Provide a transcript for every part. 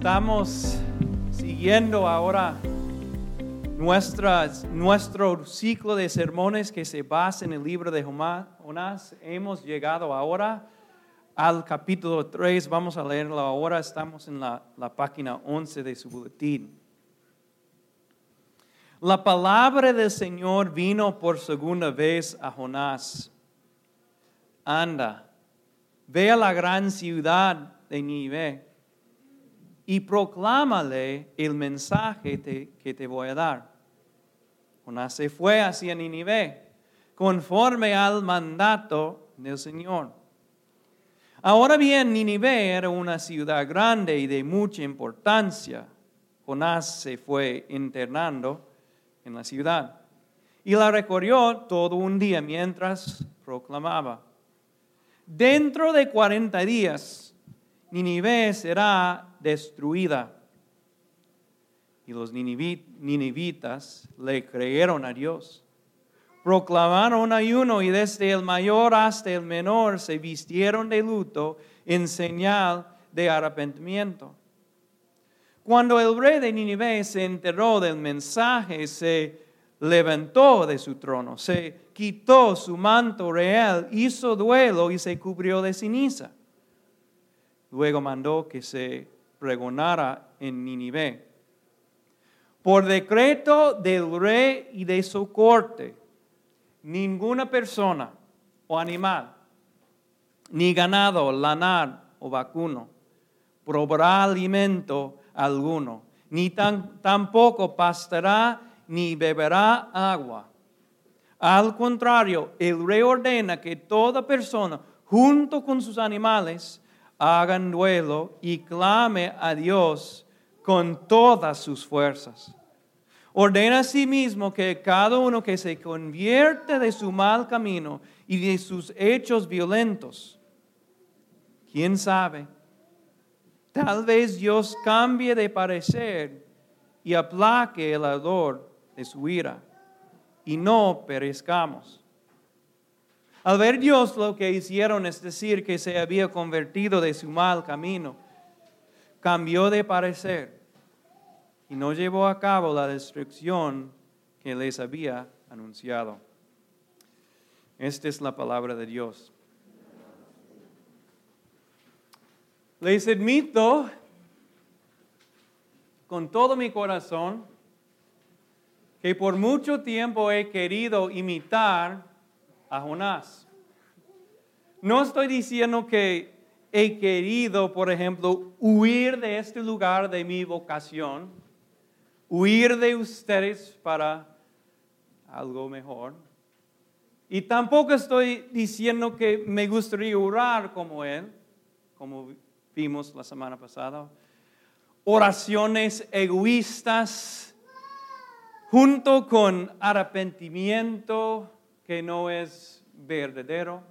Estamos siguiendo ahora nuestras, nuestro ciclo de sermones que se basa en el libro de Jonás. Hemos llegado ahora al capítulo 3. Vamos a leerlo ahora. Estamos en la, la página 11 de su boletín. La palabra del Señor vino por segunda vez a Jonás. Anda, ve a la gran ciudad de Nínive y proclámale el mensaje que te voy a dar. Jonás se fue hacia Nínive conforme al mandato del Señor. Ahora bien, Nínive era una ciudad grande y de mucha importancia. Jonás se fue internando en la ciudad y la recorrió todo un día mientras proclamaba. Dentro de 40 días, Nínive será destruida. Y los ninivitas le creyeron a Dios. Proclamaron ayuno y desde el mayor hasta el menor se vistieron de luto en señal de arrepentimiento. Cuando el rey de Nínive se enteró del mensaje, se levantó de su trono, se quitó su manto real, hizo duelo y se cubrió de ceniza. Luego mandó que se pregonara en Nínive. Por decreto del rey y de su corte, ninguna persona o animal, ni ganado, lanar o vacuno, probará alimento alguno, ni tampoco pastará ni beberá agua. Al contrario, el rey ordena que toda persona, junto con sus animales, hagan duelo y clame a Dios con todas sus fuerzas. Ordena a sí mismo que cada uno que se convierte de su mal camino y de sus hechos violentos, quién sabe, tal vez Dios cambie de parecer y aplaque el ardor de su ira y no perezcamos. Al ver Dios lo que hicieron, es decir, que se había convertido de su mal camino, cambió de parecer y no llevó a cabo la destrucción que les había anunciado. Esta es la palabra de Dios. Les admito con todo mi corazón que por mucho tiempo he querido imitar a Jonás. No estoy diciendo que he querido, por ejemplo, huir de este lugar de mi vocación, huir de ustedes para algo mejor. Y tampoco estoy diciendo que me gustaría orar como Él, como vimos la semana pasada. Oraciones egoístas junto con arrepentimiento, que no es verdadero.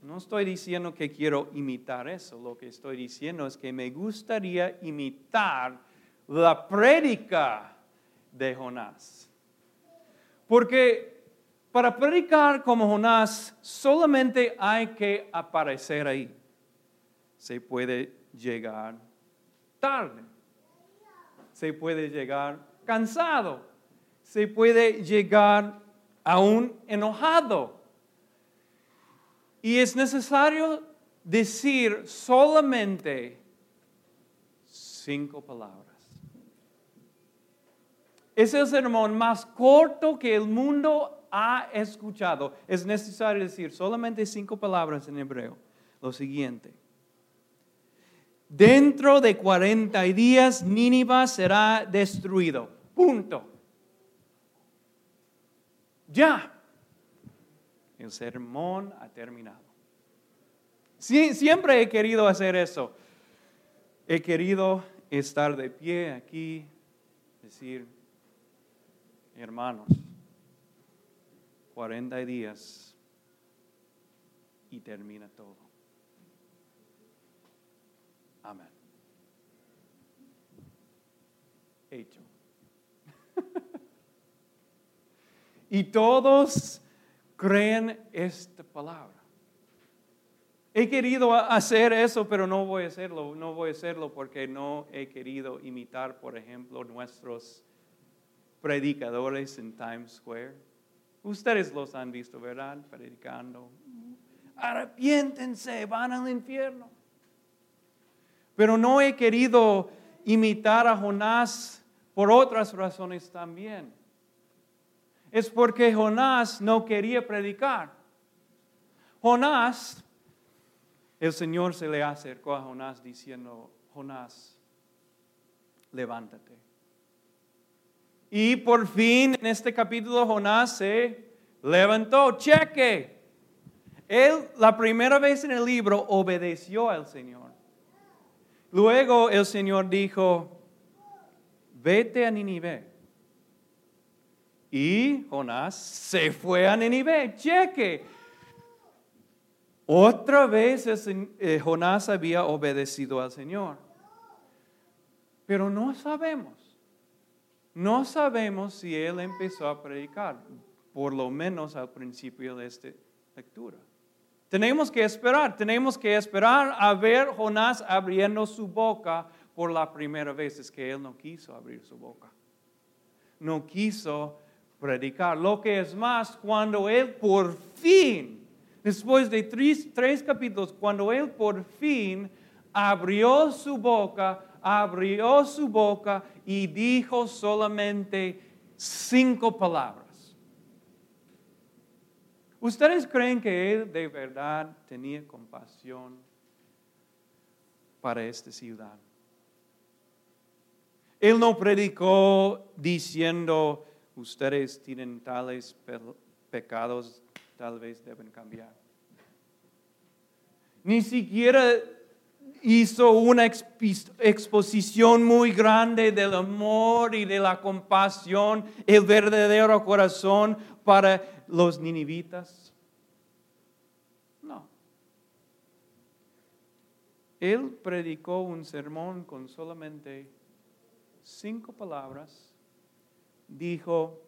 No estoy diciendo que quiero imitar eso, lo que estoy diciendo es que me gustaría imitar la prédica de Jonás. Porque para predicar como Jonás solamente hay que aparecer ahí. Se puede llegar tarde. Se puede llegar cansado. Se puede llegar aún enojado. Y es necesario decir solamente cinco palabras. Es el sermón más corto que el mundo ha escuchado. Es necesario decir solamente cinco palabras en hebreo. Lo siguiente. Dentro de 40 días Nínive será destruido. Punto. Ya, el sermón ha terminado. Siempre he querido hacer eso. He querido estar de pie aquí, decir, hermanos, 40 días y termina todo. Amén. Hecho. Y todos creen esta palabra. He querido hacer eso, pero no voy a hacerlo. No voy a hacerlo porque no he querido imitar, por ejemplo, nuestros predicadores en Times Square. Ustedes los han visto, ¿verdad? Predicando. Arrepiéntense, van al infierno. Pero no he querido imitar a Jonás por otras razones también. Es porque Jonás no quería predicar. Jonás el Señor se le acercó a Jonás diciendo, Jonás, levántate. Y por fin en este capítulo Jonás se levantó, cheque. Él la primera vez en el libro obedeció al Señor. Luego el Señor dijo, vete a Ninive. Y Jonás se fue a Ninive, cheque. Otra vez eh, Jonás había obedecido al Señor. Pero no sabemos. No sabemos si él empezó a predicar, por lo menos al principio de esta lectura. Tenemos que esperar, tenemos que esperar a ver Jonás abriendo su boca por la primera vez. Es que él no quiso abrir su boca. No quiso predicar. Lo que es más, cuando él por fin Después de tres, capítulos, cuando él por fin abrió su boca, abrió su boca y dijo solamente cinco palabras. ¿Ustedes creen que él de verdad tenía compasión para esta ciudad? Él no predicó diciendo, ustedes tienen tales pecados tal vez deben cambiar. Ni siquiera hizo una exposición muy grande del amor y de la compasión, el verdadero corazón para los ninivitas. No. Él predicó un sermón con solamente cinco palabras. Dijo,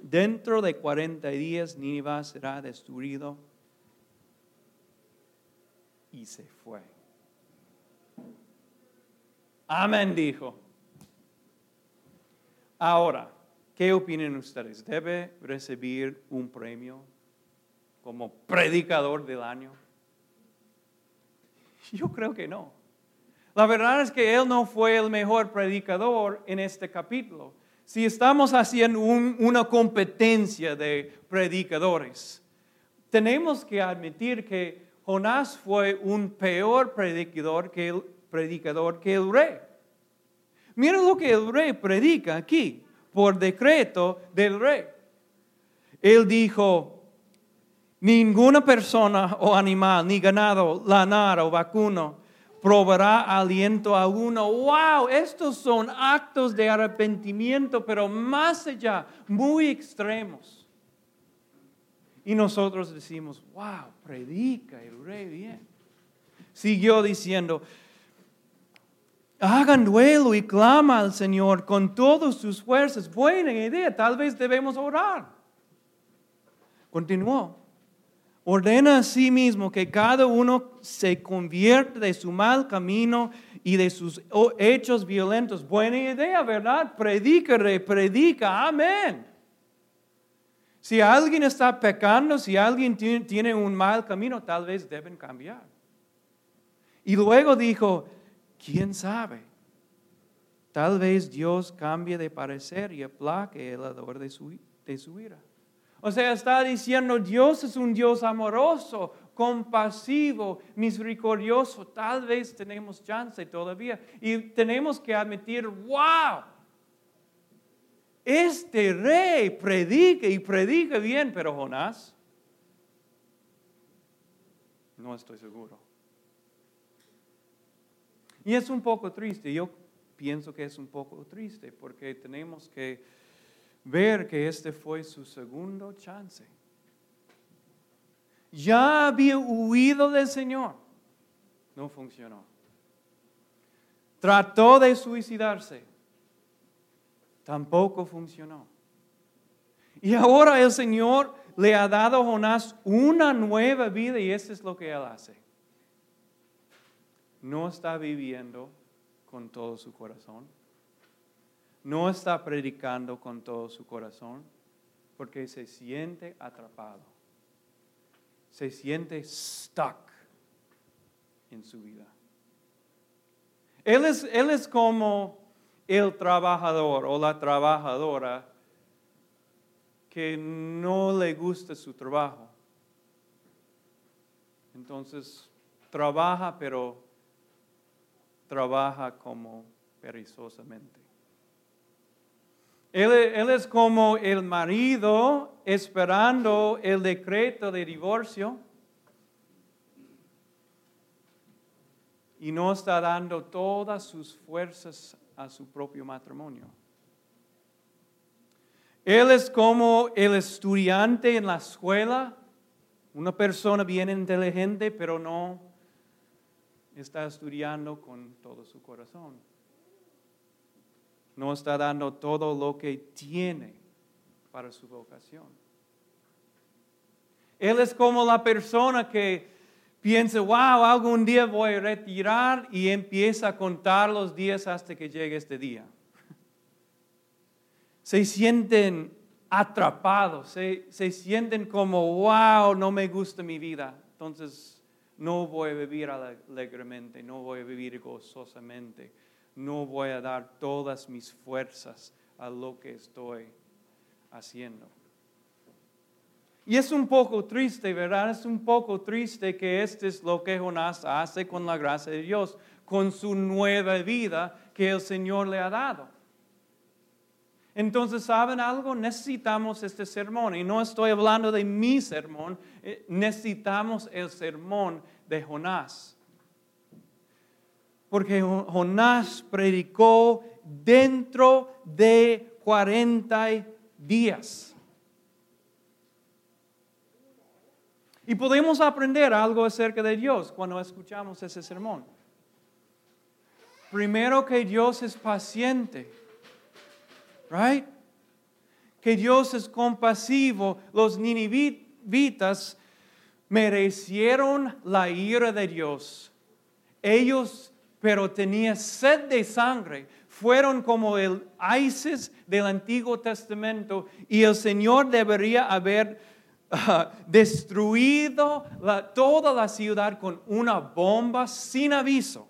dentro de 40 días Nínive será destruido. Y se fue. Amén, dijo. Ahora, ¿qué opinan ustedes? ¿Debe recibir un premio como predicador del año? Yo creo que no. La verdad es que él no fue el mejor predicador en este capítulo si estamos haciendo una competencia de predicadores, tenemos que admitir que Jonás fue un peor predicador que el, predicador que el rey. Mira lo que el rey predica aquí, por decreto del rey. Él dijo, ninguna persona o animal, ni ganado, lanar o vacuno, probará aliento alguno. ¡Wow! Estos son actos de arrepentimiento, pero más allá, muy extremos. Y nosotros decimos, wow, predica el rey bien. Siguió diciendo, hagan duelo y clama al Señor con todas sus fuerzas. Buena idea, tal vez debemos orar. Continuó ordena a sí mismo que cada uno se convierta de su mal camino y de sus hechos violentos. Buena idea, ¿verdad? Predica, predica, amén. Si alguien está pecando, si alguien tiene un mal camino, tal vez deben cambiar. Y luego dijo, ¿quién sabe? Tal vez Dios cambie de parecer y aplaque el ador de su, de su ira. O sea, está diciendo, Dios es un Dios amoroso, compasivo, misericordioso. Tal vez tenemos chance todavía. Y tenemos que admitir, wow, este rey predica y predica bien, pero Jonás, no estoy seguro. Y es un poco triste, yo pienso que es un poco triste porque tenemos que ver que este fue su segundo chance. Ya había huido del Señor. No funcionó. Trató de suicidarse. Tampoco funcionó. Y ahora el Señor le ha dado a Jonás una nueva vida y eso es lo que él hace. No está viviendo con todo su corazón. No está predicando con todo su corazón porque se siente atrapado. Se siente stuck en su vida. Él es, él es como el trabajador o la trabajadora que no le gusta su trabajo. Entonces, trabaja, pero trabaja como perezosamente. Él, es como el marido esperando el decreto de divorcio y no está dando todas sus fuerzas a su propio matrimonio. Él es como el estudiante en la escuela, una persona bien inteligente, pero no está estudiando con todo su corazón. No está dando todo lo que tiene para su vocación. Él es como la persona que piensa, wow, algún día voy a retirar y empieza a contar los días hasta que llegue este día. Se sienten atrapados, se, se sienten como, wow, no me gusta mi vida. Entonces, no voy a vivir alegremente, no voy a vivir gozosamente, no voy a dar todas mis fuerzas a lo que estoy haciendo. Y es un poco triste, ¿verdad? Es un poco triste que este es lo que Jonás hace con la gracia de Dios, con su nueva vida que el Señor le ha dado. Entonces, ¿saben algo? Necesitamos este sermón. Y no estoy hablando de mi sermón, eh, necesitamos el sermón de Jonás. Porque Jonás predicó dentro de 40 días. Y podemos aprender algo acerca de Dios cuando escuchamos ese sermón. Primero que Dios es paciente, right? Que Dios es compasivo. Los ninivitas merecieron la ira de Dios. Ellos, pero tenían sed de sangre. Fueron como el ISIS del Antiguo Testamento y el Señor debería haber destruido toda la ciudad con una bomba sin aviso.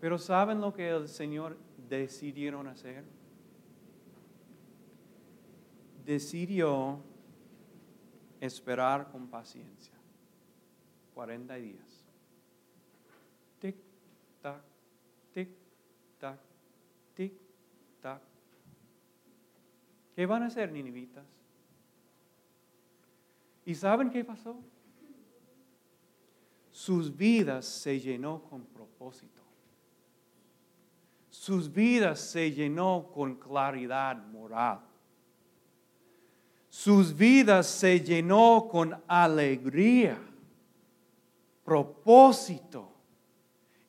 Pero ¿saben lo que el Señor decidieron hacer? Decidió esperar con paciencia. 40 días. Tac, tic, tac, tic, tac. ¿Qué van a hacer, ninivitas? ¿Y saben qué pasó? Sus vidas se llenó con propósito. Sus vidas se llenó con claridad moral. Sus vidas se llenó con alegría, propósito.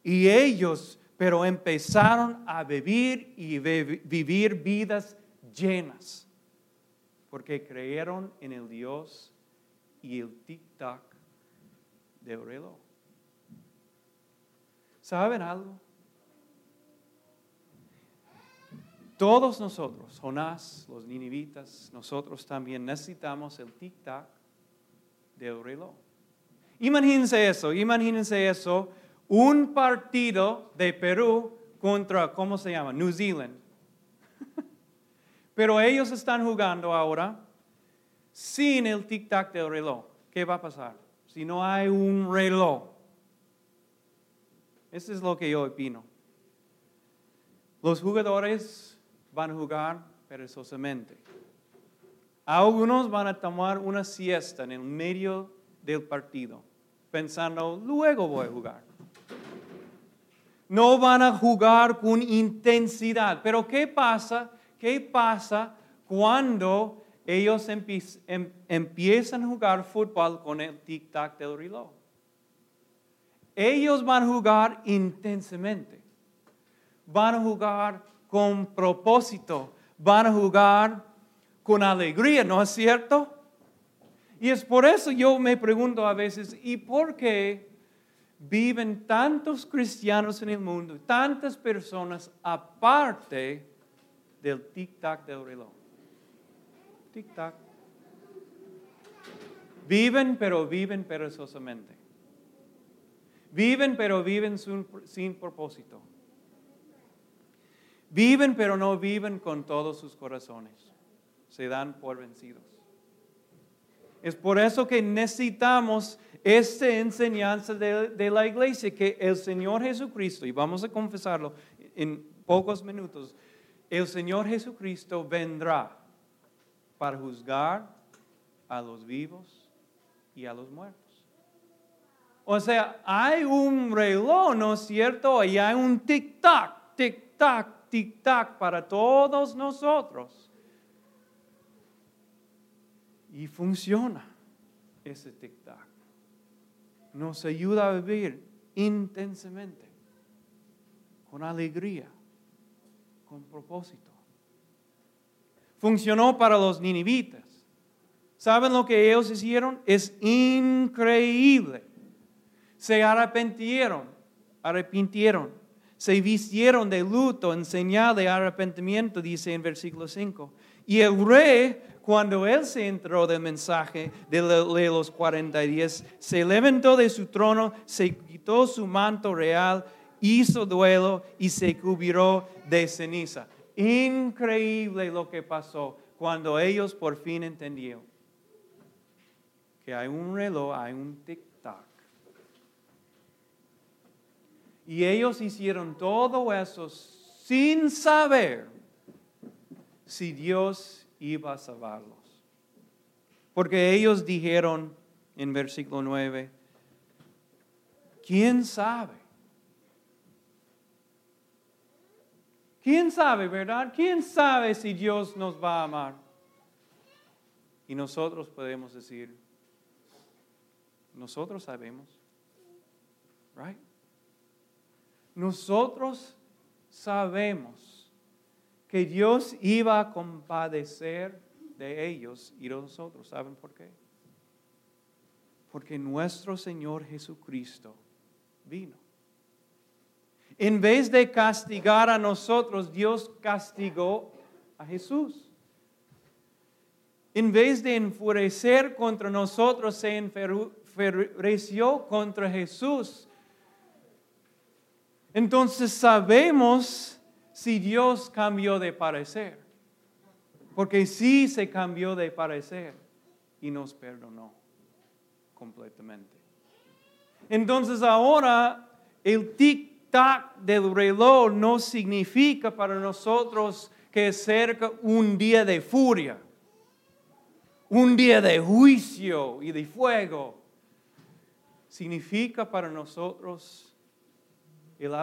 Y ellos, pero empezaron a vivir y vivir vidas llenas, porque creyeron en el Dios y el tic-tac del reloj. ¿Saben algo? Todos nosotros, Jonás, los ninivitas, nosotros también necesitamos el tic-tac del reloj. Imagínense eso, imagínense eso, un partido de Perú contra, ¿cómo se llama? New Zealand. Pero ellos están jugando ahora sin el tic-tac del reloj, ¿qué va a pasar? Si no hay un reloj. Eso es lo que yo opino. Los jugadores van a jugar perezosamente. Algunos van a tomar una siesta en el medio del partido, pensando, luego voy a jugar. No van a jugar con intensidad. Pero ¿qué pasa? ¿Qué pasa cuando ellos em, empiezan a jugar fútbol con el tic-tac del reloj. Ellos van a jugar intensamente, van a jugar con propósito, van a jugar con alegría, ¿no es cierto? Y es por eso yo me pregunto a veces, ¿y por qué viven tantos cristianos en el mundo, tantas personas aparte del tic-tac del reloj? Tic-tac. Viven, pero viven perezosamente. Viven, pero viven sin, sin propósito. Viven, pero no viven con todos sus corazones. Se dan por vencidos. Es por eso que necesitamos esta enseñanza de, la iglesia, que el Señor Jesucristo, y vamos a confesarlo en pocos minutos, el Señor Jesucristo vendrá para juzgar a los vivos y a los muertos. O sea, hay un reloj, ¿no es cierto? Y hay un tic-tac, tic-tac, tic-tac para todos nosotros. Y funciona ese tic-tac. Nos ayuda a vivir intensamente, con alegría, con propósito. Funcionó para los ninivitas. ¿Saben lo que ellos hicieron? Es increíble. Se arrepintieron, arrepintieron, se vistieron de luto en señal de arrepentimiento, dice en versículo 5. Y el rey cuando él se entró del mensaje de los 40 días, se levantó de su trono, se quitó su manto real, hizo duelo y se cubrió de ceniza. Increíble lo que pasó cuando ellos por fin entendieron que hay un reloj, hay un tic-tac. Y ellos hicieron todo eso sin saber si Dios iba a salvarlos. Porque ellos dijeron en versículo 9, ¿quién sabe? ¿Quién sabe, verdad? ¿Quién sabe si Dios nos va a amar? Y nosotros podemos decir, nosotros sabemos, right? Nosotros sabemos que Dios iba a compadecer de ellos y de nosotros. ¿Saben por qué? Porque nuestro Señor Jesucristo vino. En vez de castigar a nosotros, Dios castigó a Jesús. En vez de enfurecer contra nosotros, se enfureció contra Jesús. Entonces sabemos si Dios cambió de parecer. Porque sí se cambió de parecer y nos perdonó completamente. Entonces ahora el tic-tac del reloj no significa para nosotros que es cerca un día de furia, un día de juicio y de fuego. Significa para nosotros el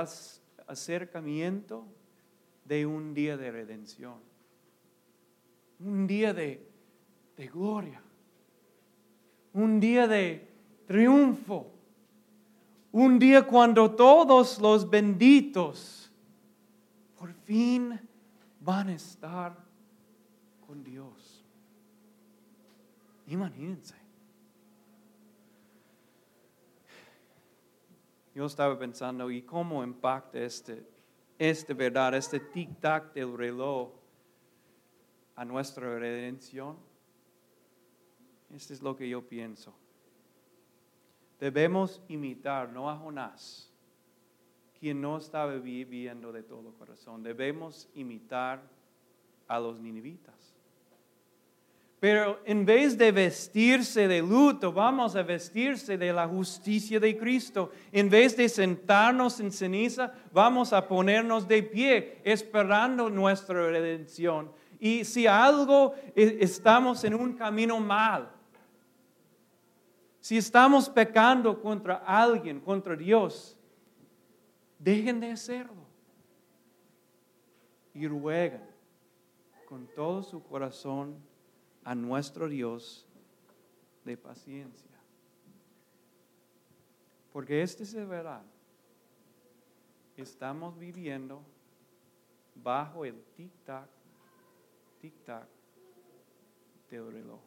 acercamiento de un día de redención, un día de, de gloria, un día de triunfo, un día cuando todos los benditos por fin van a estar con Dios. Imagínense. Yo estaba pensando, ¿y cómo impacta este esta verdad, este tic-tac del reloj a nuestra redención? Esto es lo que yo pienso. Debemos imitar, no a Jonás, quien no estaba viviendo de todo corazón. Debemos imitar a los ninivitas. Pero en vez de vestirse de luto, vamos a vestirse de la justicia de Cristo. En vez de sentarnos en ceniza, vamos a ponernos de pie, esperando nuestra redención. Y si algo e, estamos en un camino mal, si estamos pecando contra alguien, contra Dios, dejen de hacerlo. Y ruegan con todo su corazón a nuestro Dios de paciencia. Porque este es el verdad. Estamos viviendo bajo el tic-tac, tic-tac te oró.